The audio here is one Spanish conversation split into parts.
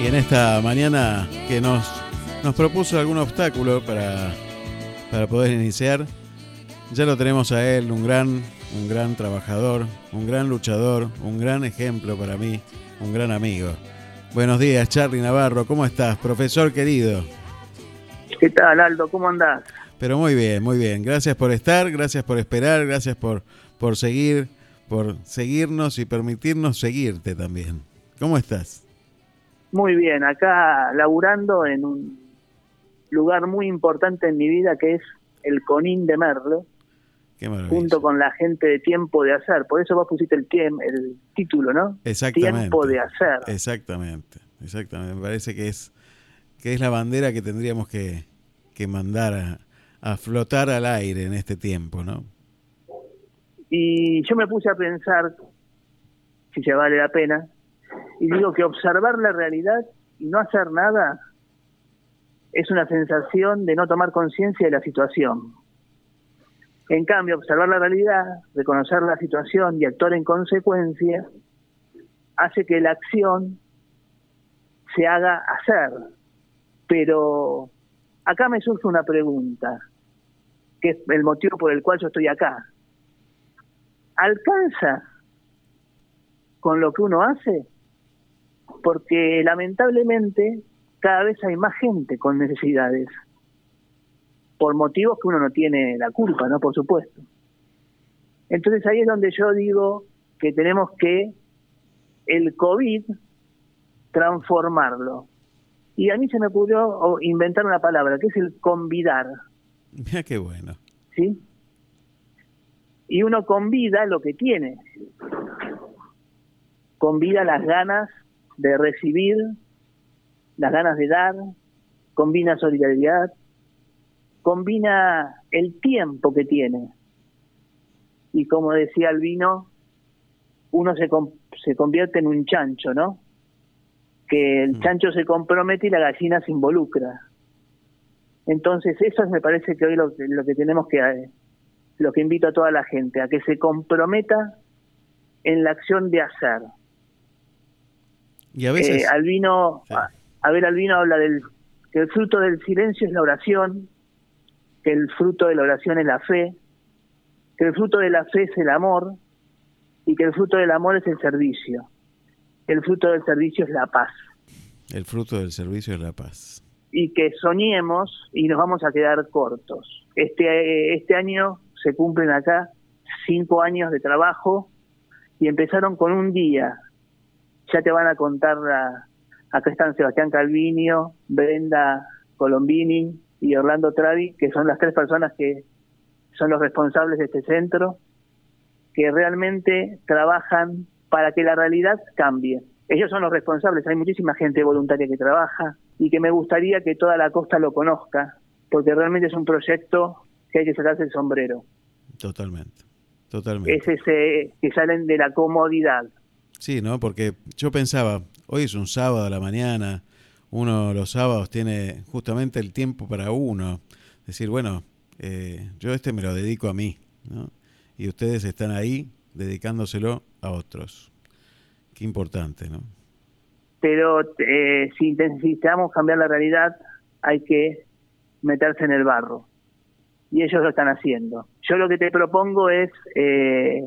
Y en esta mañana que nos, nos propuso algún obstáculo para, para poder iniciar, ya lo tenemos a él, un gran, un gran trabajador, un gran luchador, un gran ejemplo para mí, un gran amigo. Buenos días, Charlie Navarro, ¿cómo estás, profesor querido? ¿Qué tal, Aldo? ¿Cómo andás? Pero muy bien, muy bien. Gracias por estar, gracias por esperar, gracias por, por seguir, por seguirnos y permitirnos seguirte también. ¿Cómo estás? Muy bien, acá laburando en un lugar muy importante en mi vida que es el Conín de Merlo, Qué junto con la gente de Tiempo de Hacer. Por eso vos pusiste el, el título, ¿no? Exactamente. Tiempo de Hacer. Exactamente, exactamente. Me parece que es, que es la bandera que tendríamos que, que mandar a, a flotar al aire en este tiempo, ¿no? Y yo me puse a pensar si se vale la pena, y digo que observar la realidad y no hacer nada es una sensación de no tomar conciencia de la situación. En cambio, observar la realidad, reconocer la situación y actuar en consecuencia, hace que la acción se haga hacer. Pero acá me surge una pregunta, que es el motivo por el cual yo estoy acá. ¿Alcanza con lo que uno hace? Porque lamentablemente cada vez hay más gente con necesidades, por motivos que uno no tiene la culpa, ¿no? Por supuesto. Entonces ahí es donde yo digo que tenemos que el COVID transformarlo. Y a mí se me ocurrió inventar una palabra, que es el convidar, Mira qué bueno. ¿sí? Y uno convida lo que tiene. Convida las ganas de recibir, las ganas de dar, combina solidaridad, combina el tiempo que tiene. Y como decía Albino, uno se, se convierte en un chancho, ¿no? Que el Mm. chancho se compromete y la gallina se involucra. Entonces, eso me parece que hoy lo, que- lo que tenemos que, eh, lo que invito a toda la gente, a que se comprometa en la acción de hacer. Y a veces... Eh, Albino, Sí. a- Abel Albino habla del que el fruto del silencio es la oración, que el fruto de la oración es la fe, que el fruto de la fe es el amor y que el fruto del amor es el servicio. El fruto del servicio es la paz. El fruto del servicio es la paz. y que soñemos y nos vamos a quedar cortos. Este, este año se cumplen acá cinco años de trabajo y empezaron con un día. Ya te van a contar, la- acá están Sebastián Calvinio, Brenda Colombini y Orlando Travi, que son las tres personas que son los responsables de este centro, que realmente trabajan para que la realidad cambie. Ellos son los responsables, hay muchísima gente voluntaria que trabaja y que me gustaría que toda la costa lo conozca, porque realmente es un proyecto que hay que sacarse el sombrero. Totalmente. Totalmente. Es ese que salen de la comodidad. Sí, ¿no? Porque yo pensaba, hoy es un sábado a la mañana, uno los sábados tiene justamente el tiempo para uno. Decir, bueno, eh, yo este me lo dedico a mí. Y ustedes están ahí dedicándoselo a otros. Qué importante, ¿no? Pero eh, si necesitamos cambiar la realidad, hay que meterse en el barro. Y ellos lo están haciendo. Yo lo que te propongo es, eh,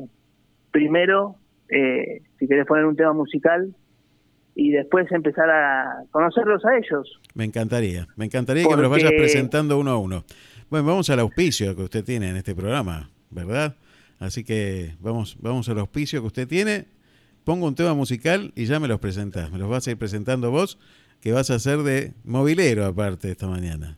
primero, eh, si querés poner un tema musical, y después empezar a conocerlos a ellos. Me encantaría, me encantaría que me los vayas presentando uno a uno. Bueno, vamos al auspicio que usted tiene en este programa, ¿verdad? Así que vamos, vamos al auspicio que usted tiene. Pongo un tema musical y ya me los presentás. Me los vas a ir presentando vos, que vas a ser de movilero aparte esta mañana.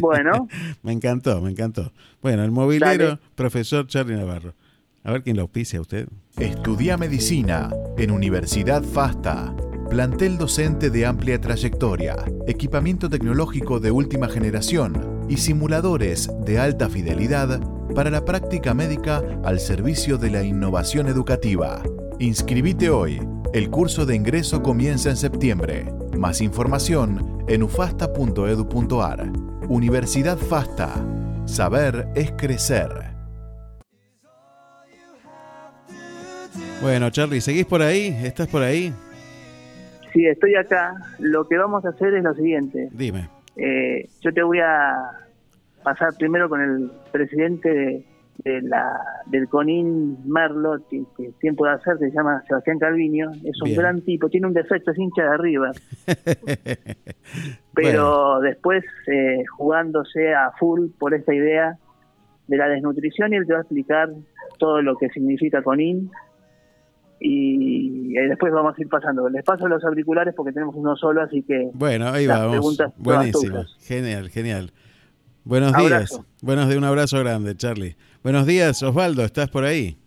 Bueno, me encantó, me encantó. Bueno, el movilero, Dale. profesor Charlie Navarro. A ver quién lo auspicia a usted. Estudia medicina en Universidad FASTA. Plantel docente de amplia trayectoria, equipamiento tecnológico de última generación y simuladores de alta fidelidad para la práctica médica al servicio de la innovación educativa. Inscribite hoy. El curso de ingreso comienza en septiembre. Más información en ufasta.edu.ar. Universidad FASTA. Saber es crecer. Bueno, Charlie, ¿seguís por ahí? ¿Estás por ahí? Sí, estoy acá. Lo que vamos a hacer es lo siguiente. Dime. Eh, yo te voy a pasar primero con el presidente de, la del CONIN Merlo, que, es tiempo de hacer, se llama Sebastián Calviño. Es un gran tipo, tiene un defecto, es hincha de arriba. Pero después, eh, jugándose a full por esta idea de la desnutrición, y él te va a explicar todo lo que significa CONIN y, después vamos a ir pasando. Les paso los auriculares porque tenemos uno solo, así que... Bueno, ahí vamos. Buenísimo, genial, genial. Buenos días. Buenos días, un abrazo grande, Charlie. Buenos días, Osvaldo, ¿estás por ahí?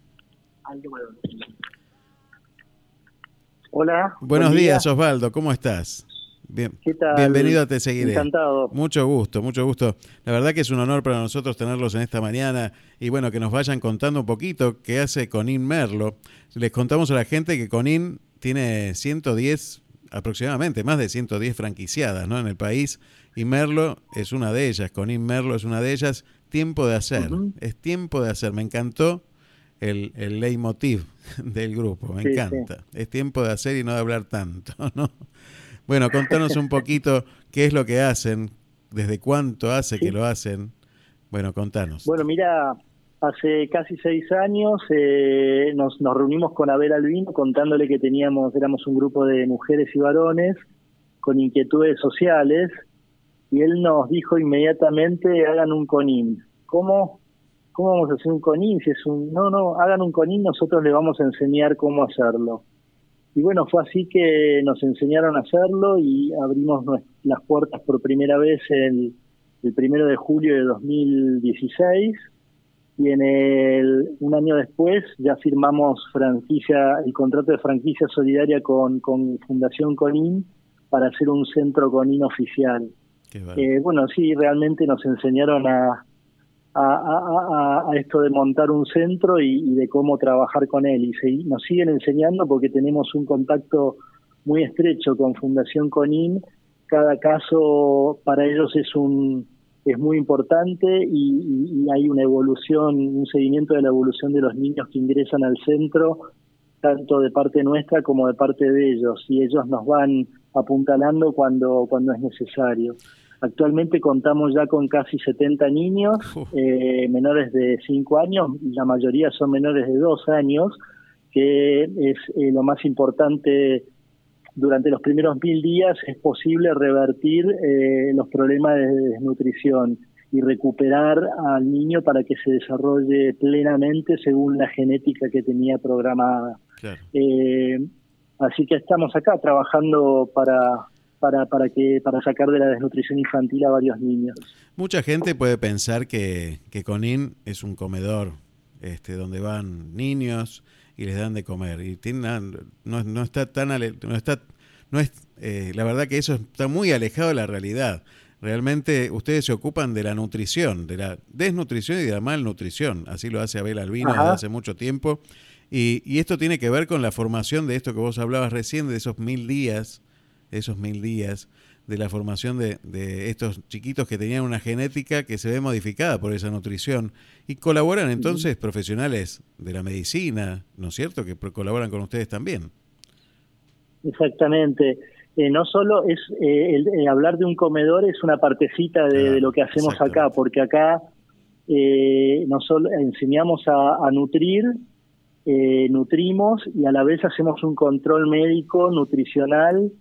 Hola. Buenos días, Osvaldo, ¿cómo estás? Bien, Bienvenido a Te Seguiré. Encantado. Mucho gusto, mucho gusto. La verdad que es un honor para nosotros tenerlos en esta mañana y bueno, que nos vayan contando un poquito qué hace Conin Merlo. Les contamos a la gente que Conin tiene 110 aproximadamente, más de 110 franquiciadas ¿no? en el país y Merlo es una de ellas. Conin Merlo es una de ellas. Tiempo de hacer, es tiempo de hacer. Me encantó el, el leitmotiv del grupo, me encanta. Es tiempo de hacer y no de hablar tanto, ¿no? Bueno, contanos un poquito qué es lo que hacen, desde cuánto hace que lo hacen. Bueno, contanos. Bueno, mira, hace casi seis años eh, nos, nos reunimos con Abel Albino contándole que teníamos, éramos un grupo de mujeres y varones con inquietudes sociales y él nos dijo inmediatamente hagan un conin. ¿Cómo? ¿Cómo vamos a hacer un conin? Si es un, no, no, hagan un conin, nosotros le vamos a enseñar cómo hacerlo. Y bueno, fue así que nos enseñaron a hacerlo y abrimos las puertas por primera vez el, el primero de julio de 2016 y en el, un año después ya firmamos franquicia el contrato de franquicia solidaria con, con Fundación Conin para hacer un centro Conin oficial. Eh, bueno, sí, realmente nos enseñaron a, a, esto de montar un centro y, de cómo trabajar con él. Y nos siguen enseñando porque tenemos un contacto muy estrecho con Fundación Conin. Cada caso para ellos es un es muy importante y, hay una evolución, un seguimiento de la evolución de los niños que ingresan al centro, tanto de parte nuestra como de parte de ellos. Y ellos nos van apuntalando cuando cuando es necesario. Actualmente contamos ya con casi 70 niños eh, menores de 5 años, la mayoría son menores de 2 años, que es eh, lo más importante durante los primeros mil días es posible revertir eh, los problemas de desnutrición y recuperar al niño para que se desarrolle plenamente según la genética que tenía programada. así que estamos acá trabajando para para, para, que, para sacar de la desnutrición infantil a varios niños. Mucha gente puede pensar que, que Conin es un comedor este, donde van niños y les dan de comer. Y tiene, no, no está tan... No está, no es, eh, la verdad que eso está muy alejado de la realidad. Realmente ustedes se ocupan de la nutrición, de la desnutrición y de la malnutrición. Así lo hace Abel Albino desde hace mucho tiempo. Y, y, esto tiene que ver con la formación de esto que vos hablabas recién, de esos mil días esos mil días, de la formación de, de, estos chiquitos que tenían una genética que se ve modificada por esa nutrición. Y colaboran entonces profesionales de la medicina, ¿no es cierto?, que colaboran con ustedes también. Exactamente. Eh, no solo es eh, el, hablar de un comedor es una partecita de, lo que hacemos acá, porque acá eh, no solo enseñamos a, a nutrir, nutrimos y a la vez hacemos un control médico, nutricional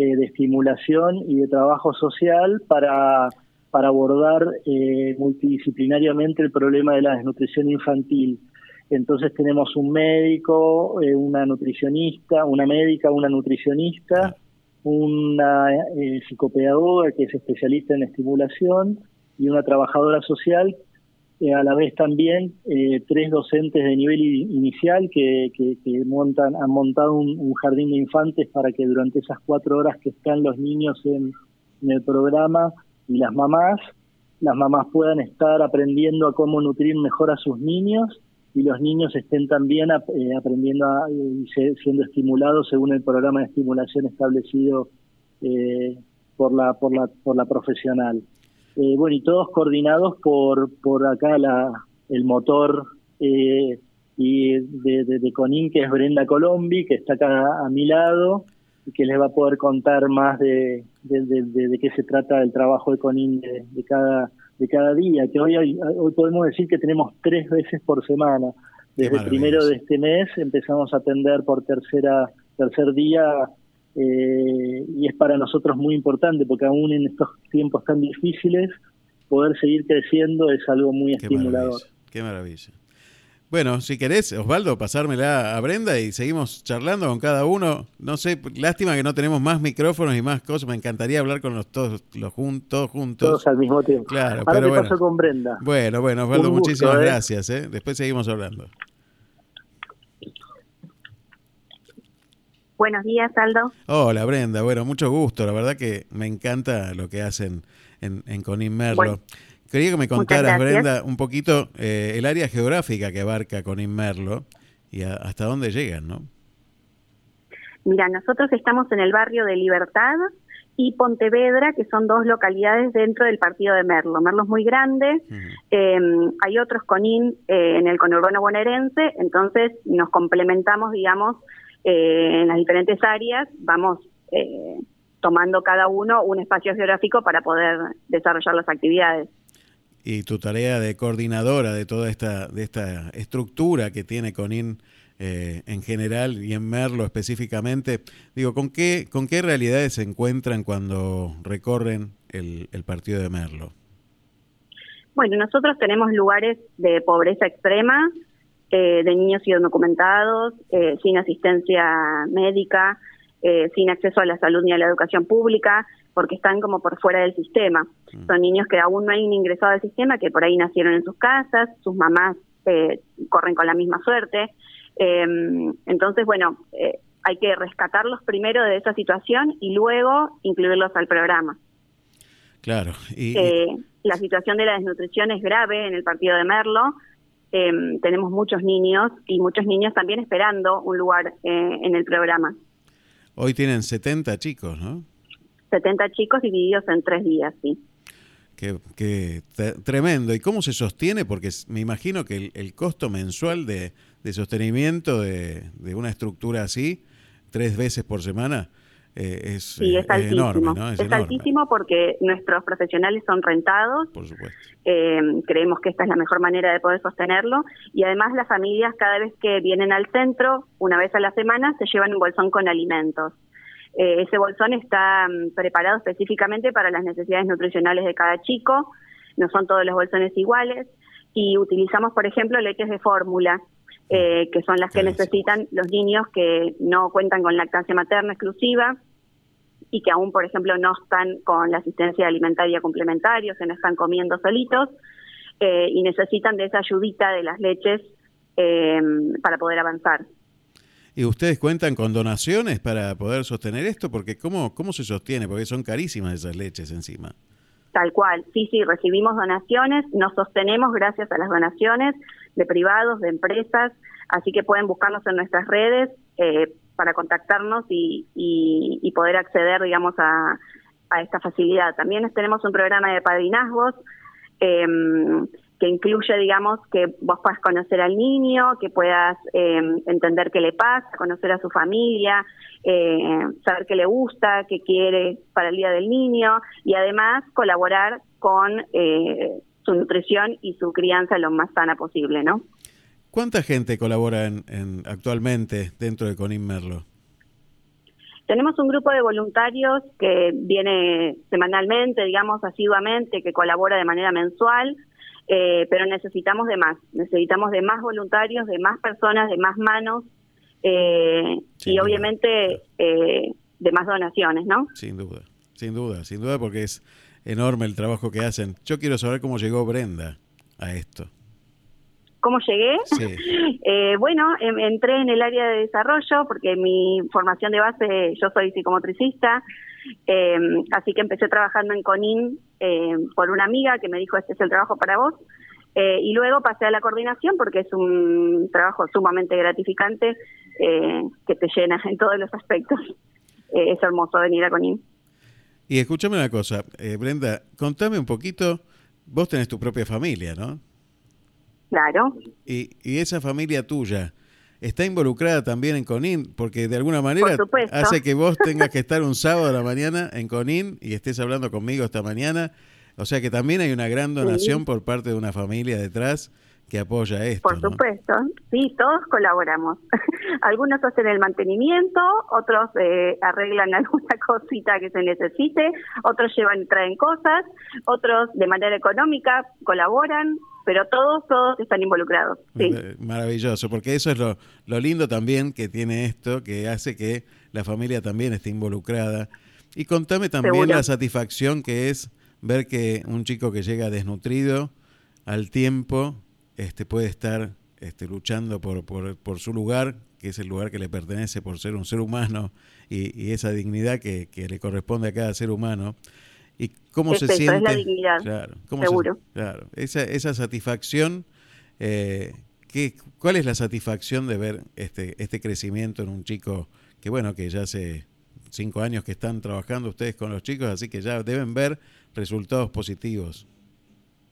eh, de estimulación y de trabajo social para, para abordar eh, multidisciplinariamente el problema de la desnutrición infantil. Entonces tenemos un médico, eh, una nutricionista, una médica, una nutricionista, una psicopedagoga que es especialista en estimulación y una trabajadora social eh, a la vez también eh, tres docentes de nivel inicial que, que, montan, han montado un, jardín de infantes para que durante esas cuatro horas que están los niños en, el programa y las mamás, las mamás puedan estar aprendiendo a cómo nutrir mejor a sus niños y los niños estén también eh, aprendiendo y siendo estimulados según el programa de estimulación establecido por la por la por la profesional. Eh, bueno, y todos coordinados por, por acá la, el motor eh, y de, de, Conin, que es Brenda Colombi, que está acá a mi lado, y que les va a poder contar más de, de, qué se trata el trabajo de CONIN de, cada de cada día, que hoy, hoy podemos decir que tenemos tres veces por semana. Desde el primero de este mes empezamos a atender por tercera tercer día eh, y es para nosotros muy importante porque aún en estos tiempos tan difíciles poder seguir creciendo es algo muy estimulador. qué maravilla. Bueno, si querés, Osvaldo, pasármela a Brenda y seguimos charlando con cada uno. No sé, lástima que no tenemos más micrófonos y más cosas. Me encantaría hablar con los todos los juntos, juntos. Todos al mismo tiempo. Claro, Ahora pero te paso con Brenda. Bueno, bueno, Osvaldo, muchísimas ¿eh? gracias. ¿eh? Después seguimos hablando. Buenos días, Aldo. Hola, Brenda. Bueno, mucho gusto. La verdad que me encanta lo que hacen en, en Conin Merlo. Quería que me contaras, Brenda, un poquito eh, el área geográfica que abarca con Inmerlo y hasta dónde llegan, ¿no? Mira, nosotros estamos en el barrio de Libertad y Pontevedra, que son dos localidades dentro del partido de Merlo. Merlo es muy grande, em, hay otros CONIN eh, en el conurbano bonaerense, entonces nos complementamos, digamos, eh, en las diferentes áreas, vamos tomando cada uno un espacio geográfico para poder desarrollar las actividades y tu tarea de coordinadora de toda esta, de esta estructura que tiene CONIN eh, en general y en Merlo específicamente, digo, ¿con qué, ¿con qué realidades se encuentran cuando recorren el, partido de Merlo? Bueno, nosotros tenemos lugares de pobreza extrema, eh, de niños y documentados, eh, sin asistencia médica, sin acceso a la salud ni a la educación pública, porque están como por fuera del sistema. Mm. Son niños que aún no han ingresado al sistema, que por ahí nacieron en sus casas, sus mamás eh, corren con la misma suerte. Em, entonces, bueno, eh, hay que rescatarlos primero de esa situación y luego incluirlos al programa. Claro. Y, eh, la situación de la desnutrición es grave en el partido de Merlo. Em, tenemos muchos niños y muchos niños también esperando un lugar en el programa. Hoy tienen 70 chicos, ¿no? 70 chicos divididos en tres días, sí. Qué, tremendo. ¿Y cómo se sostiene? Porque me imagino que el, costo mensual de, sostenimiento de, una estructura así, tres veces por semana, eh, es, sí, es, enorme. Es, altísimo porque nuestros profesionales son rentados. Por supuesto. Eh, creemos que esta es la mejor manera de poder sostenerlo. Y además las familias cada vez que vienen al centro, una vez a la semana, se llevan un bolsón con alimentos. Eh, ese bolsón está mm, preparado específicamente para las necesidades nutricionales de cada chico, no son todos los bolsones iguales, y utilizamos, por ejemplo, leches de fórmula, eh, que son las que necesitan los niños que no cuentan con lactancia materna exclusiva y que aún, por ejemplo, no están con la asistencia alimentaria complementaria, o sea, no están comiendo solitos, eh, y necesitan de esa ayudita de las leches para poder avanzar. ¿Y ustedes cuentan con donaciones para poder sostener esto? Porque ¿cómo, cómo se sostiene? Porque son carísimas esas leches encima. Tal cual, sí, sí, recibimos donaciones, nos sostenemos gracias a las donaciones de privados, de empresas, así que pueden buscarnos en nuestras redes eh, para contactarnos y, y, poder acceder, digamos, a, a esta facilidad. También tenemos un programa de padrinazgos. Eh, que incluye, digamos, que vos puedas conocer al niño, que puedas eh, entender qué le pasa, conocer a su familia, eh, saber qué le gusta, qué quiere para el Día del Niño y además colaborar con eh, su nutrición y su crianza lo más sana posible, ¿no? ¿Cuánta gente colabora en, actualmente dentro de Conin Merlo? Tenemos un grupo de voluntarios que viene semanalmente, digamos, asiduamente, que colabora de manera mensual eh, pero necesitamos de más, necesitamos de más voluntarios, de más personas, de más manos eh, y obviamente eh, de más donaciones, ¿no? Sin duda, sin duda, sin duda porque es enorme el trabajo que hacen. Yo quiero saber cómo llegó Brenda a esto. ¿Cómo llegué? Sí. bueno, em, entré en el área de desarrollo porque mi formación de base, yo soy psicomotricista, eh, así que empecé trabajando en CONIN eh, por una amiga que me dijo, este es el trabajo para vos. Eh, y luego pasé a la coordinación porque es un trabajo sumamente gratificante eh, que te llena en todos los aspectos. es hermoso venir a CONIN. Y escúchame una cosa, Brenda, contame un poquito, vos tenés tu propia familia, ¿no? Claro. Y, y esa familia tuya, está involucrada también en Conin, porque de alguna manera hace que vos tengas que estar un sábado a la mañana en Conin y estés hablando conmigo esta mañana. O sea que también hay una gran donación por parte de una familia detrás que apoya esto. Por supuesto, sí, todos colaboramos. Algunos hacen el mantenimiento, otros eh, arreglan alguna cosita que se necesite, otros llevan y traen cosas, otros de manera económica colaboran, pero todos, todos están involucrados. Eh, maravilloso, porque eso es lo, lo lindo también que tiene esto, que hace que la familia también esté involucrada. Y contame también la satisfacción que es ver que un chico que llega desnutrido al tiempo este, puede estar este, luchando por, por, su lugar, que es el lugar que le pertenece por ser un ser humano y, esa dignidad que, le corresponde a cada ser humano. ¿Y cómo se siente? Es la dignidad, claro, seguro. claro, esa, esa satisfacción, eh, ¿qué, ¿cuál es la satisfacción de ver este, este crecimiento en un chico que, bueno, que ya hace cinco años que están trabajando ustedes con los chicos, así que ya deben ver resultados positivos?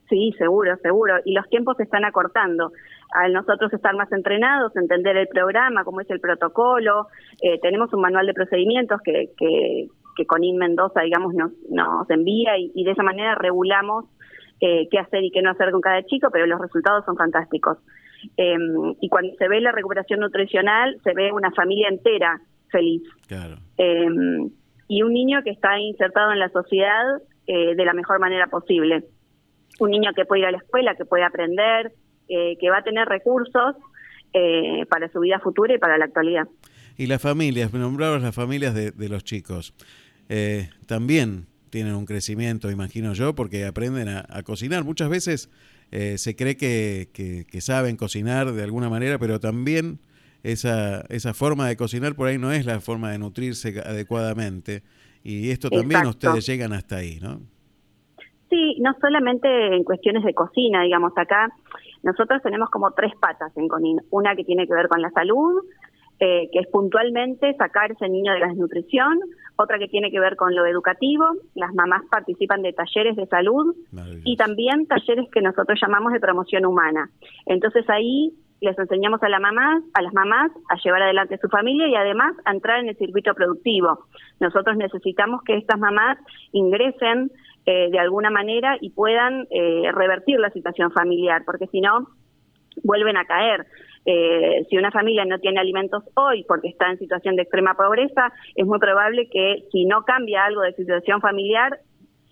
Sí, seguro, seguro. Y los tiempos se están acortando. Al nosotros estar más entrenados, entender el programa, cómo es el protocolo, eh, tenemos un manual de procedimientos que, que, que Conin Mendoza, digamos, nos, nos envía y, de esa manera regulamos eh, qué hacer y qué no hacer con cada chico, pero los resultados son fantásticos. Em, y cuando se ve la recuperación nutricional, se ve una familia entera feliz. Claro. Em, y un niño que está insertado en la sociedad eh, de la mejor manera posible un niño que puede ir a la escuela, que puede aprender, eh, que va a tener recursos eh, para su vida futura y para la actualidad. Y las familias, nombraros las familias de, los chicos, eh, también tienen un crecimiento, imagino yo, porque aprenden a, cocinar. Muchas veces se cree que, que, saben cocinar de alguna manera, pero también esa, esa forma de cocinar por ahí no es la forma de nutrirse adecuadamente. Y esto también ustedes llegan hasta ahí, ¿no? Sí, no solamente en cuestiones de cocina, digamos, acá nosotros tenemos como tres patas en CONIN. Una que tiene que ver con la salud, eh, que es puntualmente sacar ese niño de la desnutrición, otra que tiene que ver con lo educativo, las mamás participan de talleres de salud y también talleres que nosotros llamamos de promoción humana. Entonces ahí les enseñamos a, la mamá, a las mamás a llevar adelante su familia y además a entrar en el circuito productivo. Nosotros necesitamos que estas mamás ingresen eh, de alguna manera y puedan eh, revertir la situación familiar, porque si no, vuelven a caer. Eh, si una familia no tiene alimentos hoy porque está en situación de extrema pobreza, es muy probable que si no cambia algo de situación familiar,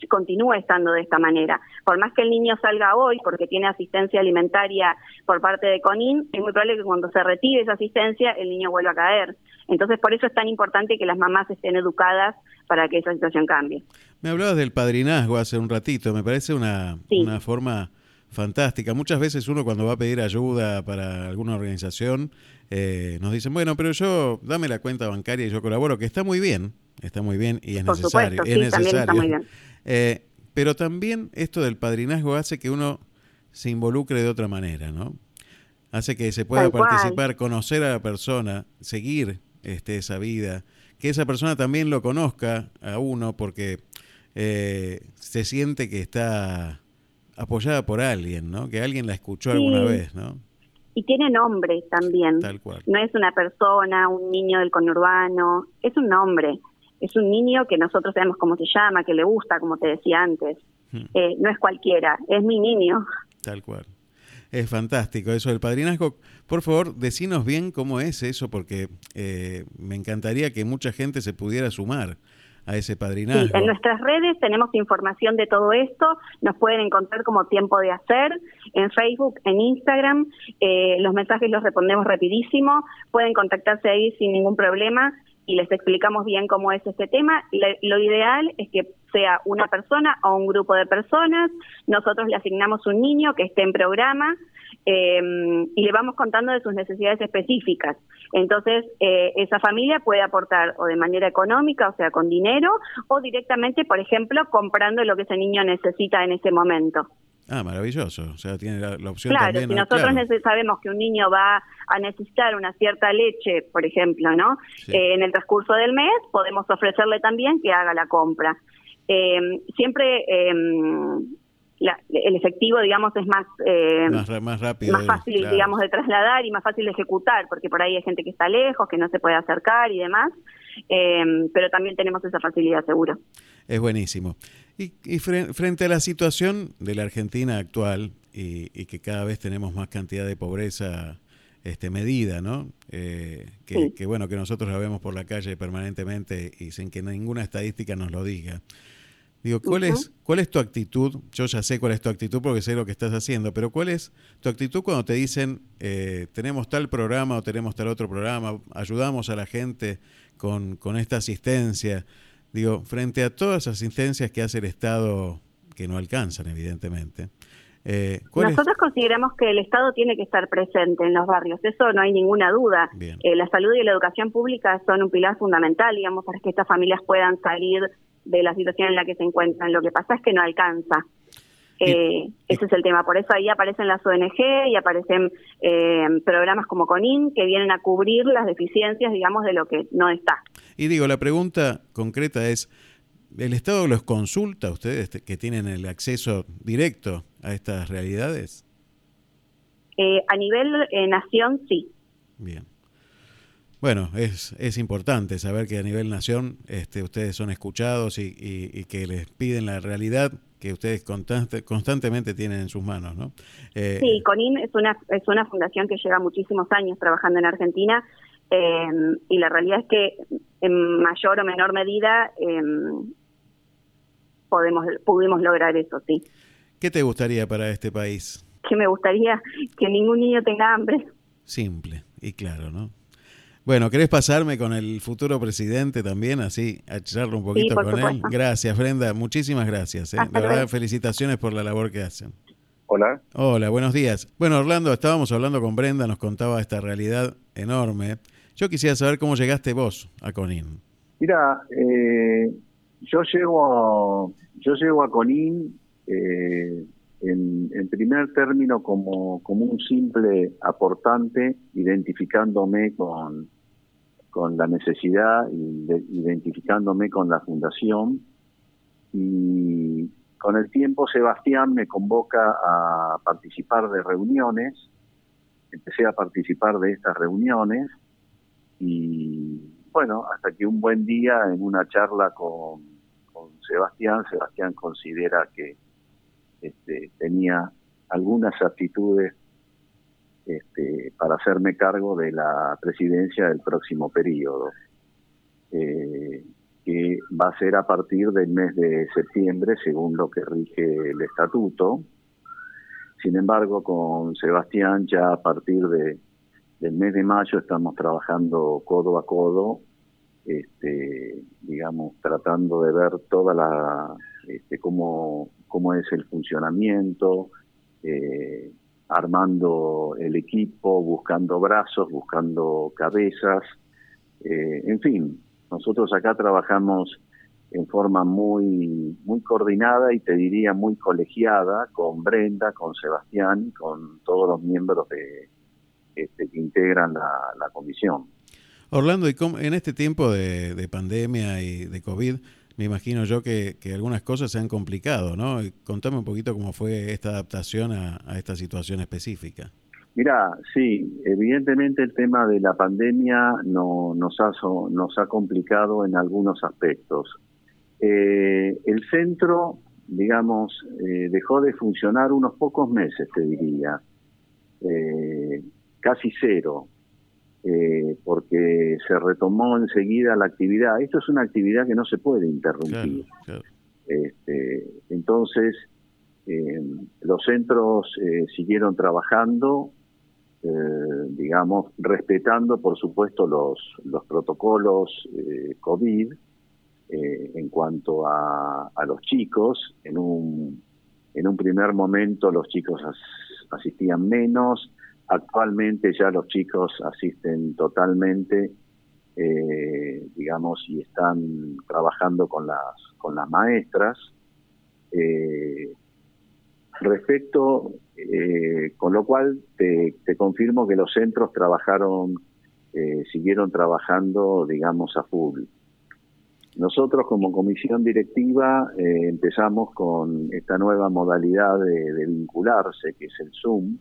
continúe estando de esta manera. Por más que el niño salga hoy porque tiene asistencia alimentaria por parte de CONIN, es muy probable que cuando se retire esa asistencia el niño vuelva a caer. Entonces, por eso es tan importante que las mamás estén educadas para que esa situación cambie. Me hablabas del padrinazgo hace un ratito, me parece una, una forma fantástica. Muchas veces uno cuando va a pedir ayuda para alguna organización, eh, nos dicen, bueno, pero yo dame la cuenta bancaria y yo colaboro, que está muy bien, está muy bien y es necesario. es necesario. Está muy bien. Eh, pero también esto del padrinazgo hace que uno se involucre de otra manera, ¿no? Hace que se pueda participar, conocer a la persona, seguir este, esa vida, que esa persona también lo conozca a uno porque eh, se siente que está apoyada por alguien, ¿no? Que alguien la escuchó alguna vez, ¿no? Y tiene nombre también. Tal cual. No es una persona, un niño del conurbano, es un nombre. Es un niño que nosotros sabemos cómo se llama, que le gusta, como te decía antes. Hmm. Eh, no es cualquiera, es mi niño. Tal cual. Es fantástico eso del padrinazgo. Por favor, decinos bien cómo es eso, porque eh, me encantaría que mucha gente se pudiera sumar a ese padrinazgo. Sí, en nuestras redes tenemos información de todo esto, nos pueden encontrar como Tiempo de Hacer, en Facebook, en Instagram, eh, los mensajes los respondemos rapidísimo, pueden contactarse ahí sin ningún problema y les explicamos bien cómo es este tema. lo ideal es que sea una persona o un grupo de personas, nosotros le asignamos un niño que esté en programa eh, y le vamos contando de sus necesidades específicas. Entonces, eh, esa familia puede aportar o de manera económica, o sea, con dinero, o directamente, por ejemplo, comprando lo que ese niño necesita en ese momento. Ah, maravilloso. O sea, tiene la, opción claro, si nosotros sabemos que un niño va a necesitar una cierta leche, por ejemplo, ¿no? Eh, en el transcurso del mes podemos ofrecerle también que haga la compra. Eh, siempre eh, el efectivo, digamos, es más, eh, más, rápido, más fácil, digamos, de trasladar y más fácil de ejecutar, porque por ahí hay gente que está lejos, que no se puede acercar y demás, eh, pero también tenemos esa facilidad, seguro. Es buenísimo. Y, frente a la situación de la Argentina actual y, que cada vez tenemos más cantidad de pobreza este, medida, ¿no? Eh, que, bueno, que nosotros la vemos por la calle permanentemente y sin que ninguna estadística nos lo diga. Digo, ¿cuál, es, ¿cuál es tu actitud? Yo ya sé cuál es tu actitud porque sé lo que estás haciendo, pero ¿cuál es tu actitud cuando te dicen, eh, tenemos tal programa o tenemos tal otro programa, ayudamos a la gente con, con esta asistencia? Digo, frente a todas las asistencias que hace el Estado, que no alcanzan, evidentemente. Eh, Nosotros consideramos que el Estado tiene que estar presente en los barrios, eso no hay ninguna duda. Eh, la salud y la educación pública son un pilar fundamental, digamos, para que estas familias puedan salir de la situación en la que se encuentran. Lo que pasa es que no alcanza. Eh, ese es el tema. Por eso ahí aparecen las ONG y aparecen eh, programas como CONIN que vienen a cubrir las deficiencias, digamos, de lo que no está. Y digo, la pregunta concreta es, ¿el Estado los consulta a ustedes que tienen el acceso directo a estas realidades? Eh, a nivel nación, sí. Bien. Bueno, es, es importante saber que a nivel nación este, ustedes son escuchados y, y, que les piden la realidad que ustedes constantemente tienen en sus manos, ¿no? Eh, sí, CONIN es una, es una fundación que lleva muchísimos años trabajando en Argentina eh, y la realidad es que en mayor o menor medida eh, podemos pudimos lograr eso, sí. ¿Qué te gustaría para este país? Que me gustaría que ningún niño tenga hambre. Simple y claro, ¿no? Bueno, ¿querés pasarme con el futuro presidente también, así, a charlar un poquito con él? Gracias, Brenda, muchísimas gracias. ¿eh? De verdad, felicitaciones por la labor que hacen. Hola. Hola, buenos días. Bueno, Orlando, estábamos hablando con Brenda, nos contaba esta realidad enorme. Yo quisiera saber cómo llegaste vos a Conin. Mira, eh, yo llego, yo llego a Conin eh, en, primer término como, como un simple aportante, identificándome con, con la necesidad identificándome con la fundación. Y con el tiempo Sebastián me convoca a participar de reuniones, empecé a participar de estas reuniones y bueno, hasta que un buen día en una charla con, con Sebastián, Sebastián considera que este, tenía algunas aptitudes este, para hacerme cargo de la presidencia del próximo periodo, eh, que va a ser a partir del mes de septiembre, según lo que rige el estatuto. Sin embargo, con Sebastián ya a partir de, del mes de mayo estamos trabajando codo a codo, este, digamos, tratando de ver toda la, este, cómo cómo es el funcionamiento, eh, armando el equipo, buscando brazos, buscando cabezas, eh, en fin, nosotros acá trabajamos en forma muy muy coordinada y te diría muy colegiada con Brenda, con Sebastián, con todos los miembros de, este, que integran la, comisión. Orlando, y en este tiempo de, de pandemia y de COVID, me imagino yo que, algunas cosas se han complicado, ¿no? Contame un poquito cómo fue esta adaptación a, esta situación específica. Mira, sí, evidentemente el tema de la pandemia no, nos, ha, nos ha complicado en algunos aspectos. Eh, el centro, digamos, eh, dejó de funcionar unos pocos meses, te diría, eh, casi cero, eh, porque se retomó enseguida la actividad. Esto es una actividad que no se puede interrumpir. Este, entonces, eh, los centros eh, siguieron trabajando, digamos, respetando, por supuesto, los, los protocolos COVID en cuanto a, a, los chicos. En un, en un primer momento los chicos asistían menos, Actualmente ya los chicos asisten totalmente, eh, digamos, y están trabajando con las con las maestras. Eh, respecto, eh, con lo cual te, te, confirmo que los centros trabajaron, siguieron trabajando, digamos, a full. nosotros como comisión directiva eh, empezamos con esta nueva modalidad de, vincularse, que es el Zoom.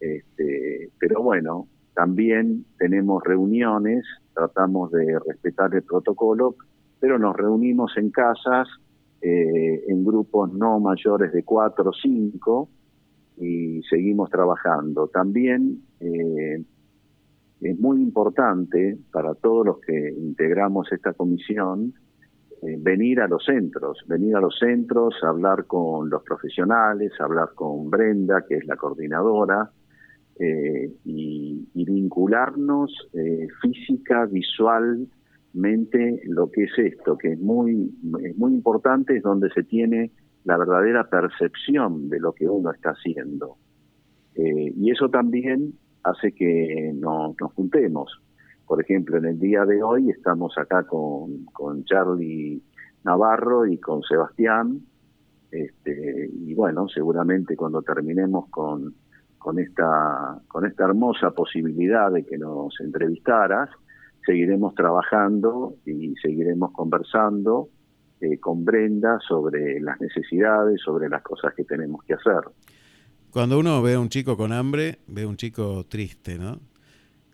Este, pero bueno, también tenemos reuniones, tratamos de respetar el protocolo, pero nos reunimos en casas, eh, en grupos no mayores de cuatro o cinco, y seguimos trabajando. También eh, es muy importante para todos los que integramos esta comisión eh, venir a los centros, venir a los centros, hablar con los profesionales, hablar con Brenda, que es la coordinadora, eh, y, vincularnos eh, física, visualmente lo que es esto, que es muy, es muy importante, es donde se tiene la verdadera percepción de lo que uno está haciendo. y eso también hace que nos, juntemos. Por ejemplo, en el día de hoy estamos acá con, con Charlie Navarro y con Sebastián, este, y bueno, seguramente cuando terminemos con, con, esta, con esta hermosa posibilidad de que nos entrevistaras, seguiremos trabajando y seguiremos conversando eh, con Brenda sobre las necesidades, sobre las cosas que tenemos que hacer. Cuando uno ve a un chico con hambre, ve a un chico triste, ¿no?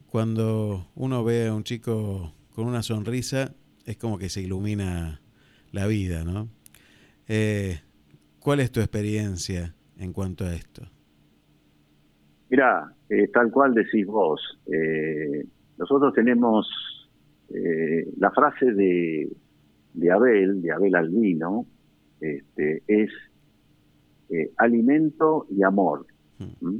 Cuando uno ve a un chico con una sonrisa, es como que se ilumina la vida, ¿no? Eh, ¿Cuál es tu experiencia en cuanto a esto? Mira, eh, tal cual decís vos, eh, nosotros tenemos la frase de, de Abel, de Abel Albino, este, es eh, alimento y amor. Hmm.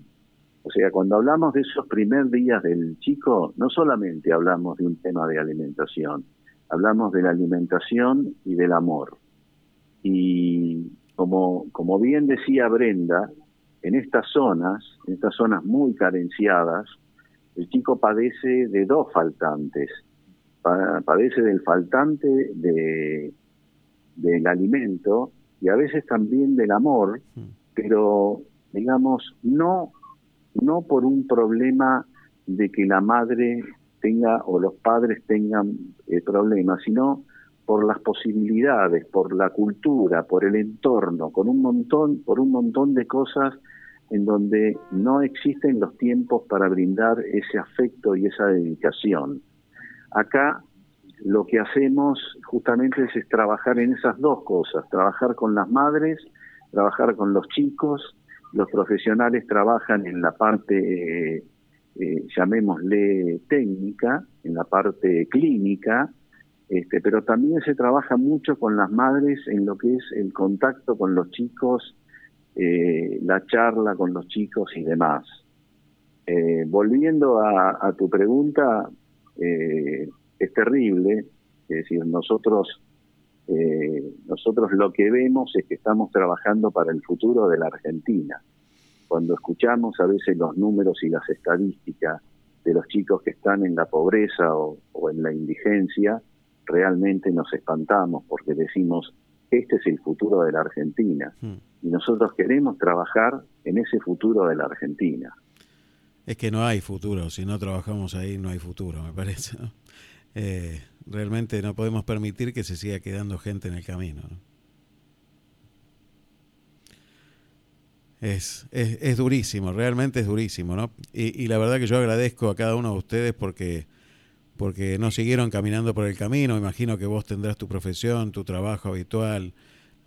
O sea, cuando hablamos de esos primeros días del chico, no solamente hablamos de un tema de alimentación, hablamos de la alimentación y del amor. Y como, como bien decía Brenda, en estas zonas, en estas zonas muy carenciadas, el chico padece de dos faltantes. padece del faltante de, del alimento y a veces también del amor, pero digamos, no, no por un problema de que la madre tenga o los padres tengan eh, problemas, sino por las posibilidades, por la cultura, por el entorno, con un montón, por un montón de cosas en donde no existen los tiempos para brindar ese afecto y esa dedicación. Acá lo que hacemos justamente es, trabajar en esas dos cosas, trabajar con las madres, trabajar con los chicos, los profesionales trabajan en la parte, eh, eh, llamémosle técnica, en la parte clínica, este, pero también se trabaja mucho con las madres en lo que es el contacto con los chicos, eh, la charla con los chicos y demás. volviendo a, tu pregunta, eh, es terrible, es decir, nosotros, eh, nosotros lo que vemos es que estamos trabajando para el futuro de la Argentina. Cuando escuchamos a veces los números y las estadísticas de los chicos que están en la pobreza o, en la indigencia, realmente nos espantamos porque decimos, este es el futuro de la Argentina. Hmm. Y nosotros queremos trabajar en ese futuro de la Argentina. Es que no hay futuro, si no trabajamos ahí no hay futuro, me parece. Eh, realmente no podemos permitir que se siga quedando gente en el camino. Es, es, durísimo, realmente es durísimo, ¿no? Y, la verdad que yo agradezco a cada uno de ustedes porque, porque no siguieron caminando por el camino. Imagino que vos tendrás tu profesión, tu trabajo habitual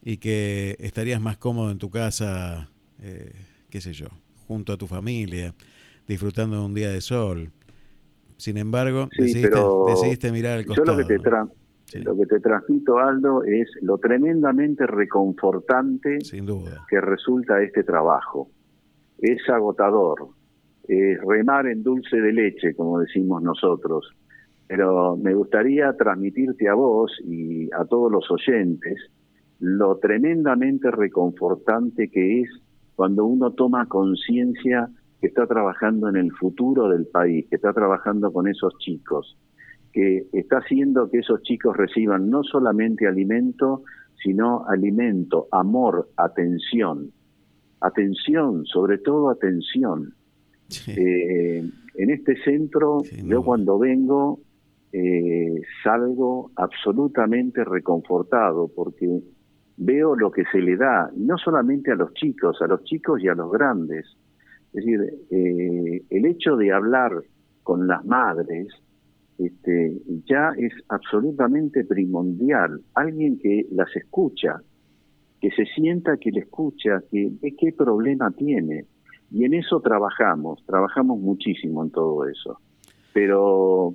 y que estarías más cómodo en tu casa, eh, qué sé yo, junto a tu familia, disfrutando de un día de sol. Sin embargo, decidiste, mirar el costado. Yo lo que, te lo que te transmito, Aldo, es lo tremendamente reconfortante que resulta este trabajo. Es agotador, es remar en dulce de leche, como decimos nosotros. Pero me gustaría transmitirte a vos y a todos los oyentes lo tremendamente reconfortante que es cuando uno toma conciencia que está trabajando en el futuro del país, que está trabajando con esos chicos, que está haciendo que esos chicos reciban no solamente alimento, sino alimento, amor, atención. Atención, sobre todo atención. Eh, en este centro, yo cuando vengo, eh, salgo absolutamente reconfortado porque veo lo que se le da, no solamente a los chicos, a los chicos y a los grandes. Es decir, eh, el hecho de hablar con las madres este, ya es absolutamente primordial. Alguien que las escucha, que se sienta que le escucha, que ve qué problema tiene. Y en eso trabajamos, trabajamos muchísimo en todo eso. Pero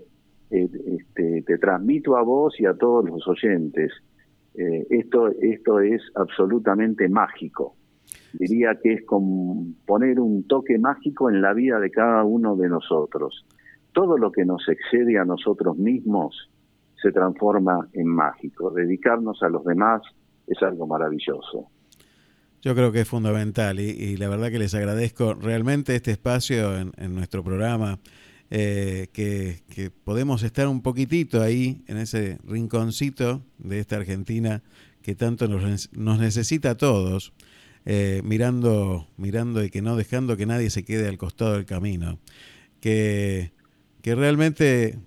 eh, este, te transmito a vos y a todos los oyentes, eh, esto, esto es absolutamente mágico. Diría que es como poner un toque mágico en la vida de cada uno de nosotros. Todo lo que nos excede a nosotros mismos se transforma en mágico. Dedicarnos a los demás es algo maravilloso. Yo creo que es fundamental y, la verdad que les agradezco realmente este espacio en, nuestro programa, eh, que, podemos estar un poquitito ahí en ese rinconcito de esta Argentina que tanto nos, necesita a todos, eh, mirando, mirando y que no dejando que nadie se quede al costado del camino, que, que realmente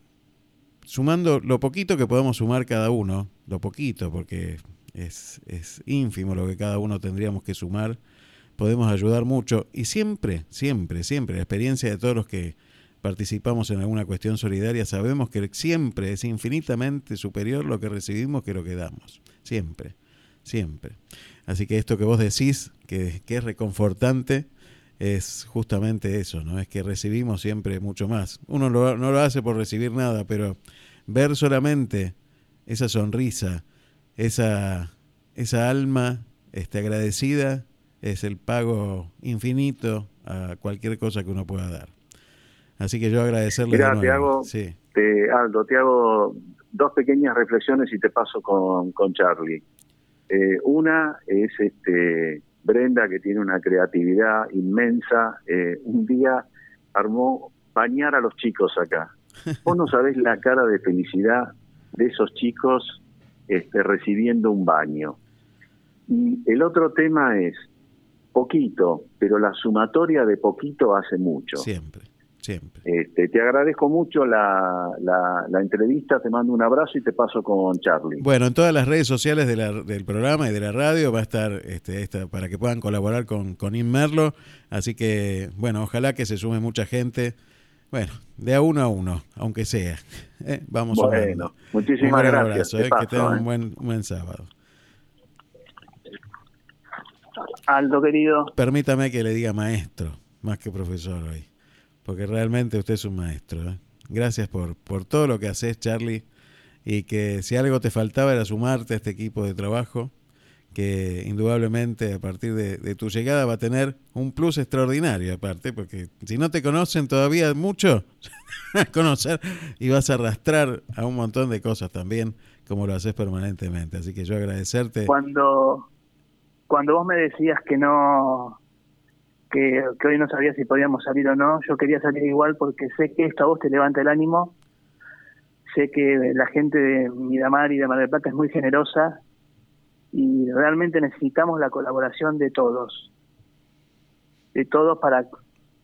sumando lo poquito que podemos sumar cada uno, lo poquito, porque es, es ínfimo lo que cada uno tendríamos que sumar, podemos ayudar mucho. Y siempre, siempre, siempre, la experiencia de todos los que participamos en alguna cuestión solidaria, sabemos que siempre es infinitamente superior lo que recibimos que lo que damos, siempre, siempre. Así que esto que vos decís, que, que es reconfortante, es justamente eso, ¿no? Es que recibimos siempre mucho más. Uno no lo hace por recibir nada, pero ver solamente esa sonrisa, esa, esa alma este, agradecida es el pago infinito a cualquier cosa que uno pueda dar. Así que yo agradecerle. Mira, te hago, te, Aldo, te hago dos pequeñas reflexiones y te paso con, con Charlie. Eh, una es este Brenda, que tiene una creatividad inmensa. Eh, un día armó bañar a los chicos acá. Vos no sabés la cara de felicidad de esos chicos este, recibiendo un baño. Y el otro tema es poquito, pero la sumatoria de poquito hace mucho. Siempre, siempre. Este, te agradezco mucho la, la, entrevista, te mando un abrazo y te paso con Charlie. Bueno, en todas las redes sociales del programa y de la radio va a estar este, esta, para que puedan colaborar con, con Inmerlo. Así que, bueno, ojalá que se sume mucha gente. Bueno, de a uno a uno, aunque sea. Eh, vamos bueno, Muchísimas gracias. Abrazo, eh, que tengan un eh. buen, un buen sábado. Aldo, querido. Permítame que le diga maestro, más que profesor hoy, porque realmente usted es un maestro. Gracias por, por todo lo que haces, Charlie, y que si algo te faltaba era sumarte a este equipo de trabajo que indudablemente a partir de, tu llegada va a tener un plus extraordinario aparte, porque si no te conocen todavía mucho, conocer y vas a arrastrar a un montón de cosas también, como lo haces permanentemente. Así que yo agradecerte. Cuando, cuando vos me decías que no, que, hoy no sabía si podíamos salir o no, yo quería salir igual porque sé que esto a vos te levanta el ánimo, sé que la gente de Miramar y de Mar del Plata es muy generosa y realmente necesitamos la colaboración de todos, de todos para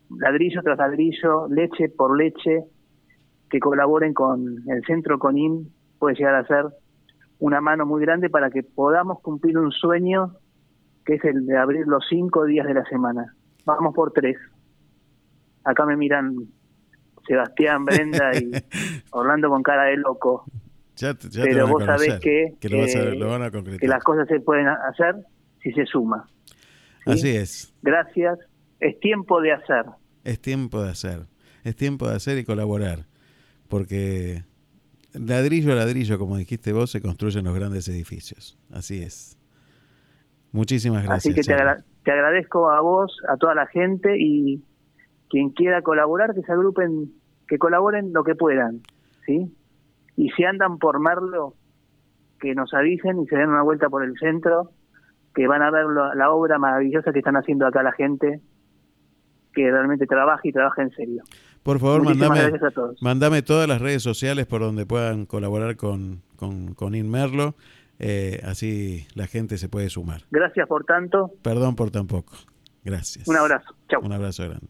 ladrillo tras ladrillo, leche por leche, que colaboren con el Centro CONIM, puede llegar a ser una mano muy grande para que podamos cumplir un sueño que es el de abrir los cinco días de la semana. Vamos por tres. Acá me miran Sebastián, Brenda y Orlando con cara de loco pero vos sabés que, que, las cosas se pueden hacer si se suma. Así es. Gracias. Es tiempo de hacer. Es tiempo de hacer. Es tiempo de hacer y colaborar. Porque ladrillo a ladrillo, como dijiste vos, se construyen los grandes edificios. Así es. Muchísimas gracias. Así que te, te, agradezco a vos, a toda la gente y quien quiera colaborar, que se agrupen, que colaboren lo que puedan. ¿sí? y si andan por Merlo, que nos avisen y se den una vuelta por el centro, que van a ver la obra maravillosa que están haciendo acá la gente, que realmente trabaja y trabaja en serio. Por favor, mandame, mandame todas las redes sociales por donde puedan colaborar con, con, con Inmerlo, eh, así la gente se puede sumar. Gracias por tanto. Perdón por tan poco. Gracias. Un abrazo. Chao. Un abrazo grande.